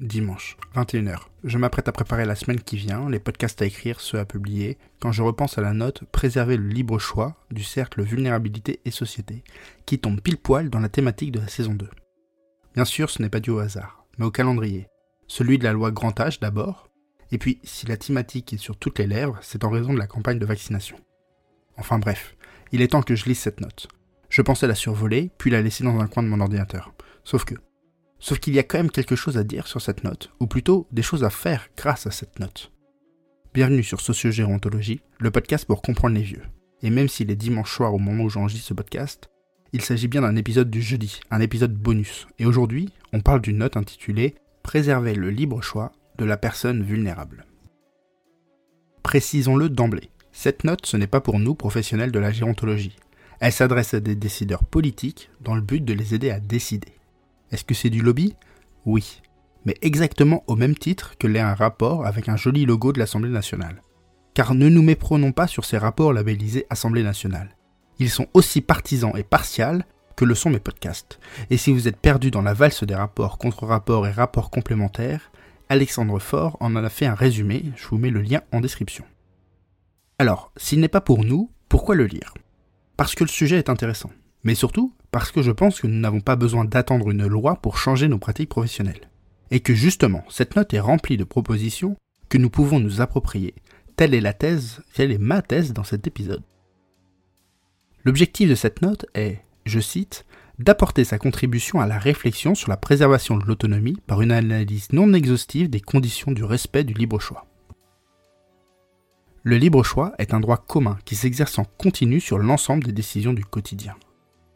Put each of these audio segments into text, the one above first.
Dimanche, 21h. Je m'apprête à préparer la semaine qui vient, les podcasts à écrire, ceux à publier, quand je repense à la note Préserver le libre choix du cercle Vulnérabilité et Société, qui tombe pile poil dans la thématique de la saison 2. Bien sûr, ce n'est pas dû au hasard, mais au calendrier. Celui de la loi grand âge d'abord, et puis si la thématique est sur toutes les lèvres, c'est en raison de la campagne de vaccination. Enfin bref, il est temps que je lise cette note. Je pensais la survoler, puis la laisser dans un coin de mon ordinateur. Sauf que, Sauf qu'il y a quand même quelque chose à dire sur cette note, ou plutôt des choses à faire grâce à cette note. Bienvenue sur Sociogérontologie, le podcast pour comprendre les vieux. Et même s'il est dimanche soir au moment où j'enregistre ce podcast, il s'agit bien d'un épisode du jeudi, un épisode bonus. Et aujourd'hui, on parle d'une note intitulée Préserver le libre choix de la personne vulnérable. Précisons-le d'emblée, cette note ce n'est pas pour nous professionnels de la gérontologie. Elle s'adresse à des décideurs politiques dans le but de les aider à décider. Est-ce que c'est du lobby? Oui, mais exactement au même titre que l'est un rapport avec un joli logo de l'Assemblée nationale. Car ne nous méprenons pas sur ces rapports labellisés Assemblée nationale. Ils sont aussi partisans et partials que le sont mes podcasts. Et si vous êtes perdu dans la valse des rapports, contre-rapports et rapports complémentaires, Alexandre Faure en a fait un résumé, je vous mets le lien en description. Alors, s'il n'est pas pour nous, pourquoi le lire? Parce que le sujet est intéressant mais surtout parce que je pense que nous n'avons pas besoin d'attendre une loi pour changer nos pratiques professionnelles. Et que justement, cette note est remplie de propositions que nous pouvons nous approprier. Telle est la thèse, telle est ma thèse dans cet épisode. L'objectif de cette note est, je cite, d'apporter sa contribution à la réflexion sur la préservation de l'autonomie par une analyse non exhaustive des conditions du respect du libre choix. Le libre choix est un droit commun qui s'exerce en continu sur l'ensemble des décisions du quotidien.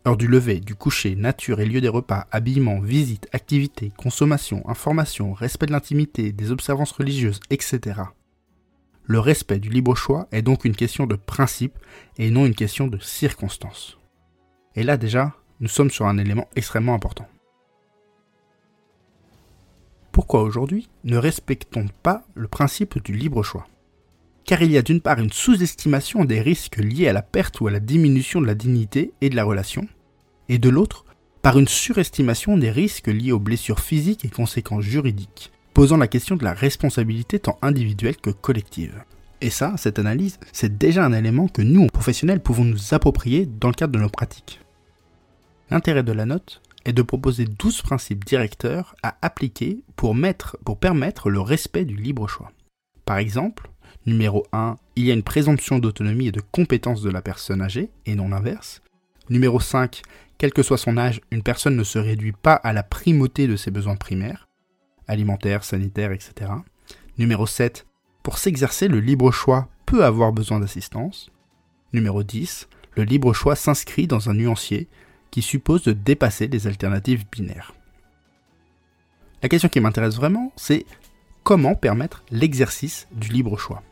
Heure du lever, du coucher, nature et lieu des repas, habillement, visite, activité, consommation, information, respect de l'intimité, des observances religieuses, etc. Le respect du libre choix est donc une question de principe et non une question de circonstance. Et là déjà, nous sommes sur un élément extrêmement important. Pourquoi aujourd'hui ne respectons pas le principe du libre choix? Car il y a d'une part une sous-estimation des risques liés à la perte ou à la diminution de la dignité et de la relation, et de l'autre, par une surestimation des risques liés aux blessures physiques et conséquences juridiques, posant la question de la responsabilité tant individuelle que collective. Et ça, cette analyse, c'est déjà un élément que nous, professionnels, pouvons nous approprier dans le cadre de nos pratiques. L'intérêt de la note est de proposer 12 principes directeurs à appliquer pour, pour permettre le respect du libre choix. Par exemple, Numéro 1, il y a une présomption d'autonomie et de compétence de la personne âgée, et non l'inverse. Numéro 5, quel que soit son âge, une personne ne se réduit pas à la primauté de ses besoins primaires, alimentaires, sanitaires, etc. Numéro 7, pour s'exercer, le libre choix peut avoir besoin d'assistance. Numéro 10, le libre choix s'inscrit dans un nuancier qui suppose de dépasser les alternatives binaires. La question qui m'intéresse vraiment, c'est comment permettre l'exercice du libre choix?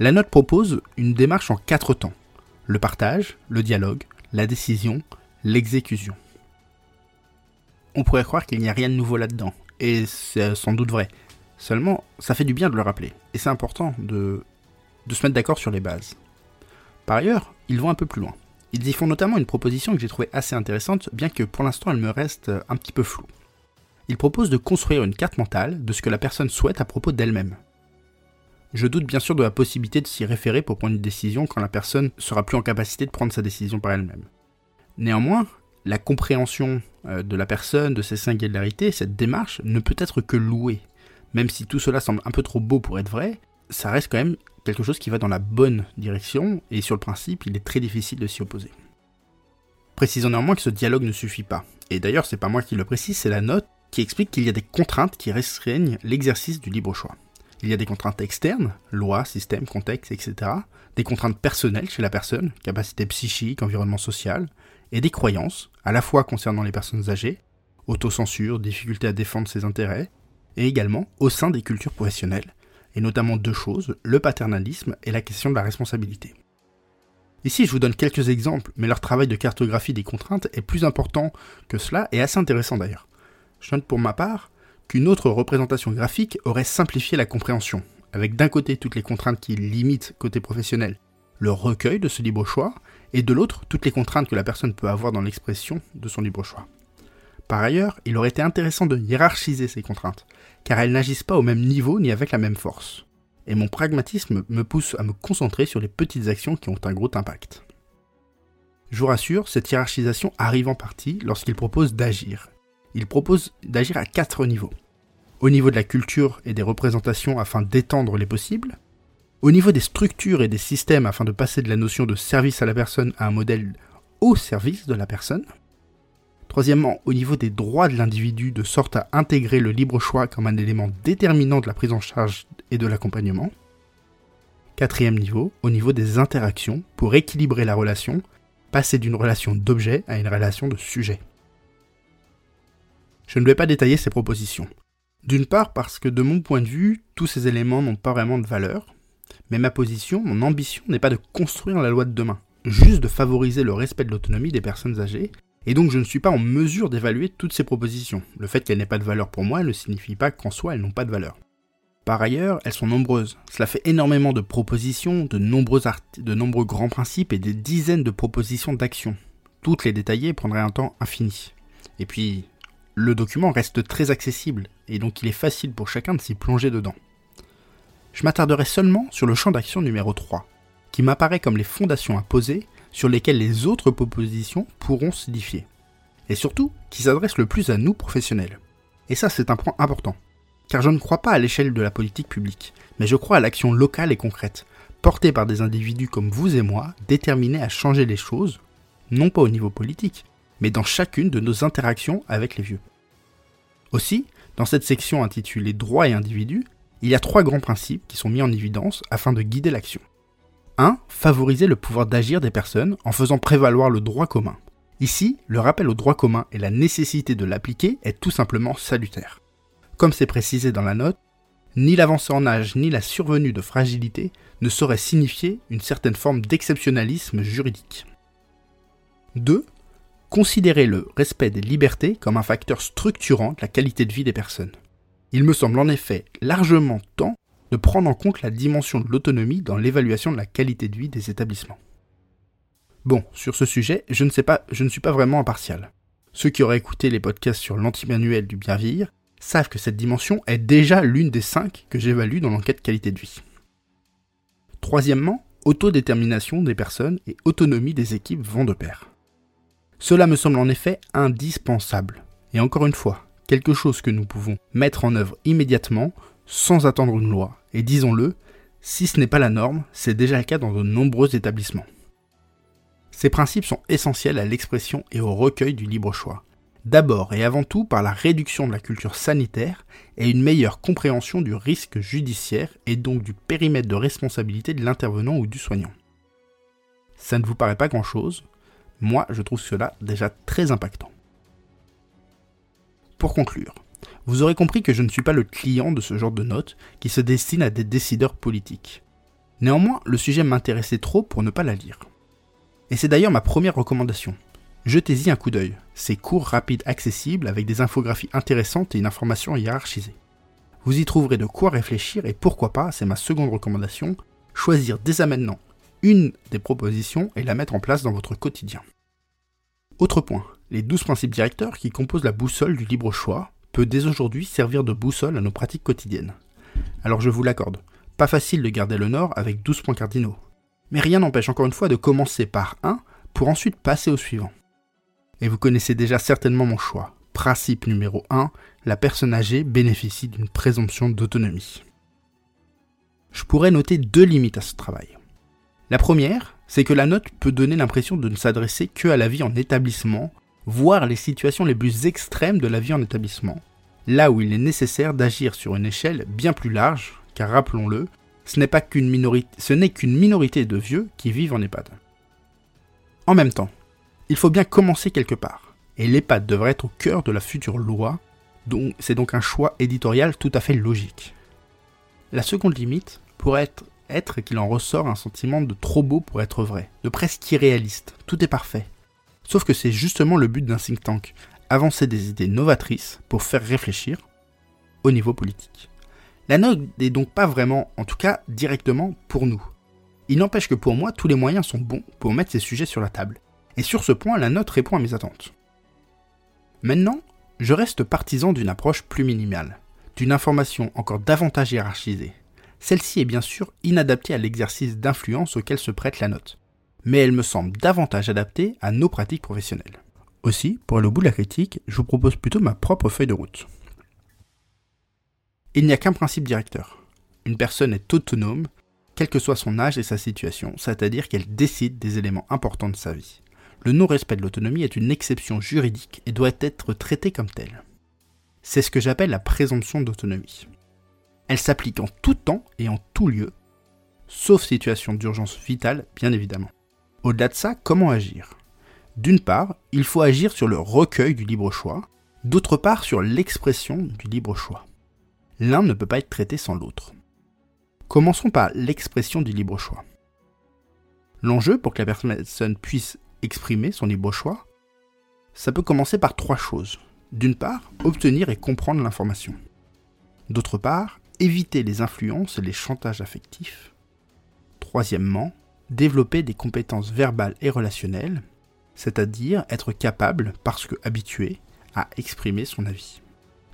La note propose une démarche en quatre temps. Le partage, le dialogue, la décision, l'exécution. On pourrait croire qu'il n'y a rien de nouveau là-dedans, et c'est sans doute vrai. Seulement, ça fait du bien de le rappeler, et c'est important de, se mettre d'accord sur les bases. Par ailleurs, ils vont un peu plus loin. Ils y font notamment une proposition que j'ai trouvée assez intéressante, bien que pour l'instant elle me reste un petit peu floue. Ils proposent de construire une carte mentale de ce que la personne souhaite à propos d'elle-même. Je doute bien sûr de la possibilité de s'y référer pour prendre une décision quand la personne sera plus en capacité de prendre sa décision par elle-même. Néanmoins, la compréhension euh, de la personne, de ses singularités, cette démarche ne peut être que louée. Même si tout cela semble un peu trop beau pour être vrai, ça reste quand même quelque chose qui va dans la bonne direction, et sur le principe, il est très difficile de s'y opposer. Précisons néanmoins que ce dialogue ne suffit pas. Et d'ailleurs, c'est pas moi qui le précise, c'est la note qui explique qu'il y a des contraintes qui restreignent l'exercice du libre choix. Il y a des contraintes externes, loi, système, contexte, etc. Des contraintes personnelles chez la personne, capacité psychique, environnement social, et des croyances, à la fois concernant les personnes âgées, autocensure, difficulté à défendre ses intérêts, et également au sein des cultures professionnelles, et notamment deux choses, le paternalisme et la question de la responsabilité. Ici, je vous donne quelques exemples, mais leur travail de cartographie des contraintes est plus important que cela et assez intéressant d'ailleurs. Je note pour ma part qu'une autre représentation graphique aurait simplifié la compréhension, avec d'un côté toutes les contraintes qui limitent côté professionnel le recueil de ce libre choix, et de l'autre toutes les contraintes que la personne peut avoir dans l'expression de son libre choix. Par ailleurs, il aurait été intéressant de hiérarchiser ces contraintes, car elles n'agissent pas au même niveau ni avec la même force. Et mon pragmatisme me pousse à me concentrer sur les petites actions qui ont un gros impact. Je vous rassure, cette hiérarchisation arrive en partie lorsqu'il propose d'agir. Il propose d'agir à quatre niveaux. Au niveau de la culture et des représentations afin d'étendre les possibles, au niveau des structures et des systèmes afin de passer de la notion de service à la personne à un modèle au service de la personne, Troisièmement, au niveau des droits de l'individu, de sorte à intégrer le libre choix comme un élément déterminant de la prise en charge et de l'accompagnement. Quatrième niveau, au niveau des interactions, pour équilibrer la relation, passer d'une relation d'objet à une relation de sujet. Je ne vais pas détailler ces propositions. D'une part parce que de mon point de vue, tous ces éléments n'ont pas vraiment de valeur, mais ma position, mon ambition n'est pas de construire la loi de demain, juste de favoriser le respect de l'autonomie des personnes âgées et donc je ne suis pas en mesure d'évaluer toutes ces propositions. Le fait qu'elles n'aient pas de valeur pour moi ne signifie pas qu'en soi elles n'ont pas de valeur. Par ailleurs, elles sont nombreuses. Cela fait énormément de propositions, de nombreux, grands principes et des dizaines de propositions d'action. Toutes les détailler prendrait un temps infini. Et puis, le document reste très accessible, et donc il est facile pour chacun de s'y plonger dedans. Je m'attarderai seulement sur le champ d'action numéro 3, qui m'apparaît comme les fondations à poser sur lesquels les autres propositions pourront s'édifier. Et surtout, qui s'adresse le plus à nous professionnels. Et ça, c'est un point important. Car je ne crois pas à l'échelle de la politique publique, mais je crois à l'action locale et concrète, portée par des individus comme vous et moi, déterminés à changer les choses, non pas au niveau politique, mais dans chacune de nos interactions avec les vieux. Aussi, dans cette section intitulée Droits et individus, il y a trois grands principes qui sont mis en évidence afin de guider l'action. 1. Favoriser le pouvoir d'agir des personnes en faisant prévaloir le droit commun. Ici, le rappel au droit commun et la nécessité de l'appliquer est tout simplement salutaire. Comme c'est précisé dans la note, ni l'avancée en âge ni la survenue de fragilité ne sauraient signifier une certaine forme d'exceptionnalisme juridique. 2. Considérer le respect des libertés comme un facteur structurant de la qualité de vie des personnes. Il me semble en effet largement temps de prendre en compte la dimension de l'autonomie dans l'évaluation de la qualité de vie des établissements. Bon, sur ce sujet, je ne suis pas vraiment impartial. Ceux qui auraient écouté les podcasts sur l'antimanuel du bien vieillir savent que cette dimension est déjà l'une des cinq que j'évalue dans l'enquête qualité de vie. Troisièmement, autodétermination des personnes et autonomie des équipes vont de pair. Cela me semble en effet indispensable. Et encore une fois, quelque chose que nous pouvons mettre en œuvre immédiatement sans attendre une loi. Et disons-le, si ce n'est pas la norme, c'est déjà le cas dans de nombreux établissements. Ces principes sont essentiels à l'expression et au recueil du libre choix. D'abord et avant tout par la réduction de la culture sanitaire et une meilleure compréhension du risque judiciaire et donc du périmètre de responsabilité de l'intervenant ou du soignant. Ça ne vous paraît pas grand-chose? Moi, je trouve cela déjà très impactant. Pour conclure, vous aurez compris que je ne suis pas le client de ce genre de notes qui se destine à des décideurs politiques. Néanmoins, le sujet m'intéressait trop pour ne pas la lire. Et c'est d'ailleurs ma première recommandation. Jetez-y un coup d'œil. C'est court, rapide, accessible, avec des infographies intéressantes et une information hiérarchisée. Vous y trouverez de quoi réfléchir et pourquoi pas, c'est ma seconde recommandation, choisir dès à maintenant une des propositions et la mettre en place dans votre quotidien. Autre point, les 12 principes directeurs qui composent la boussole du libre choix, peut dès aujourd'hui servir de boussole à nos pratiques quotidiennes. Alors je vous l'accorde, pas facile de garder le nord avec 12 points cardinaux. Mais rien n'empêche encore une fois de commencer par un pour ensuite passer au suivant. Et vous connaissez déjà certainement mon choix. Principe numéro 1, la personne âgée bénéficie d'une présomption d'autonomie. Je pourrais noter deux limites à ce travail. La première, c'est que la note peut donner l'impression de ne s'adresser que à la vie en établissement voir les situations les plus extrêmes de la vie en établissement, là où il est nécessaire d'agir sur une échelle bien plus large, car rappelons-le, ce n'est qu'une minorité, qu'une minorité de vieux qui vivent en EHPAD. En même temps, il faut bien commencer quelque part, et l'EHPAD devrait être au cœur de la future loi, donc c'est donc un choix éditorial tout à fait logique. La seconde limite pourrait être, être qu'il en ressort un sentiment de trop beau pour être vrai, de presque irréaliste, tout est parfait, Sauf que c'est justement le but d'un think tank, avancer des idées novatrices pour faire réfléchir au niveau politique. La note n'est donc pas vraiment, en tout cas directement, pour nous. Il n'empêche que pour moi, tous les moyens sont bons pour mettre ces sujets sur la table. Et sur ce point, la note répond à mes attentes. Maintenant, Je reste partisan d'une approche plus minimale, d'une information encore davantage hiérarchisée. Celle-ci est bien sûr inadaptée à l'exercice d'influence auquel se prête la note, mais elle me semble davantage adaptée à nos pratiques professionnelles. Aussi, pour aller au bout de la critique, je vous propose plutôt ma propre feuille de route. Il n'y a qu'un principe directeur. Une personne est autonome, quel que soit son âge et sa situation, c'est-à-dire qu'elle décide des éléments importants de sa vie le non-respect de l'autonomie est une exception juridique et doit être traité comme telle. C'est ce que j'appelle la présomption d'autonomie. Elle s'applique en tout temps et en tout lieu, sauf situation d'urgence vitale, bien évidemment. Au-delà de ça, comment agir? D'une part, il faut agir sur le recueil du libre choix, d'autre part sur l'expression du libre choix. L'un ne peut pas être traité sans l'autre. Commençons par l'expression du libre choix. L'enjeu pour que la personne puisse exprimer son libre choix, ça peut commencer par trois choses. D'une part, obtenir et comprendre l'information. D'autre part, éviter les influences et les chantages affectifs. Troisièmement, développer des compétences verbales et relationnelles, c'est-à-dire être capable, parce que habitué, à exprimer son avis.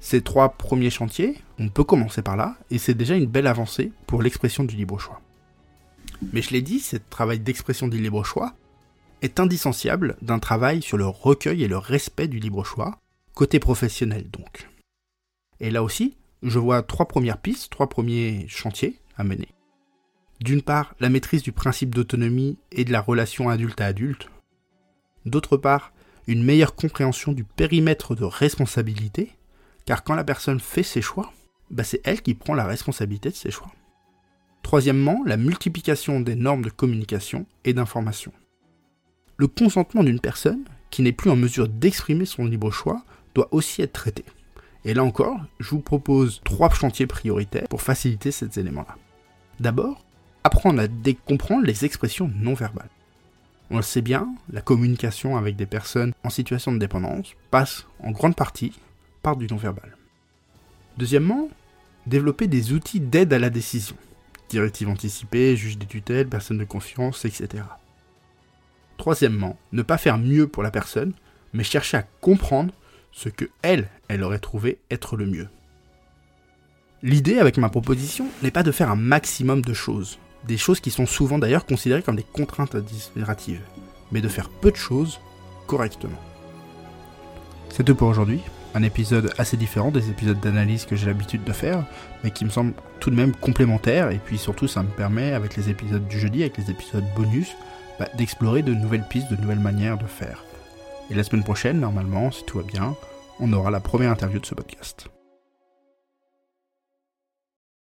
Ces trois premiers chantiers, on peut commencer par là, et c'est déjà une belle avancée pour l'expression du libre choix. Mais je l'ai dit, ce travail d'expression du libre choix, est indissociable d'un travail sur le recueil et le respect du libre choix, côté professionnel donc. Et là aussi, je vois trois premières pistes, trois premiers chantiers à mener. D'une part, la maîtrise du principe d'autonomie et de la relation adulte à adulte. D'autre part, une meilleure compréhension du périmètre de responsabilité, car quand la personne fait ses choix, bah c'est elle qui prend la responsabilité de ses choix. Troisièmement, la multiplication des normes de communication et d'information le consentement d'une personne qui n'est plus en mesure d'exprimer son libre choix doit aussi être traité. Et là encore, je vous propose trois chantiers prioritaires pour faciliter ces éléments-là. D'abord, apprendre à comprendre les expressions non verbales. On le sait bien, la communication avec des personnes en situation de dépendance passe en grande partie par du non-verbal. Deuxièmement, développer des outils d'aide à la décision. Directive anticipée, juge des tutelles, personne de confiance, etc. Troisièmement, ne pas faire mieux pour la personne, mais chercher à comprendre ce que elle, elle aurait trouvé être le mieux. L'idée avec ma proposition n'est pas de faire un maximum de choses, des choses qui sont souvent d'ailleurs considérées comme des contraintes administratives, mais de faire peu de choses correctement. C'est tout pour aujourd'hui, un épisode assez différent des épisodes d'analyse que j'ai l'habitude de faire, mais qui me semble tout de même complémentaire, et puis surtout ça me permet, avec les épisodes du jeudi, avec les épisodes bonus, bah, d'explorer de nouvelles pistes, de nouvelles manières de faire. Et la semaine prochaine, normalement, si tout va bien, on aura la première interview de ce podcast.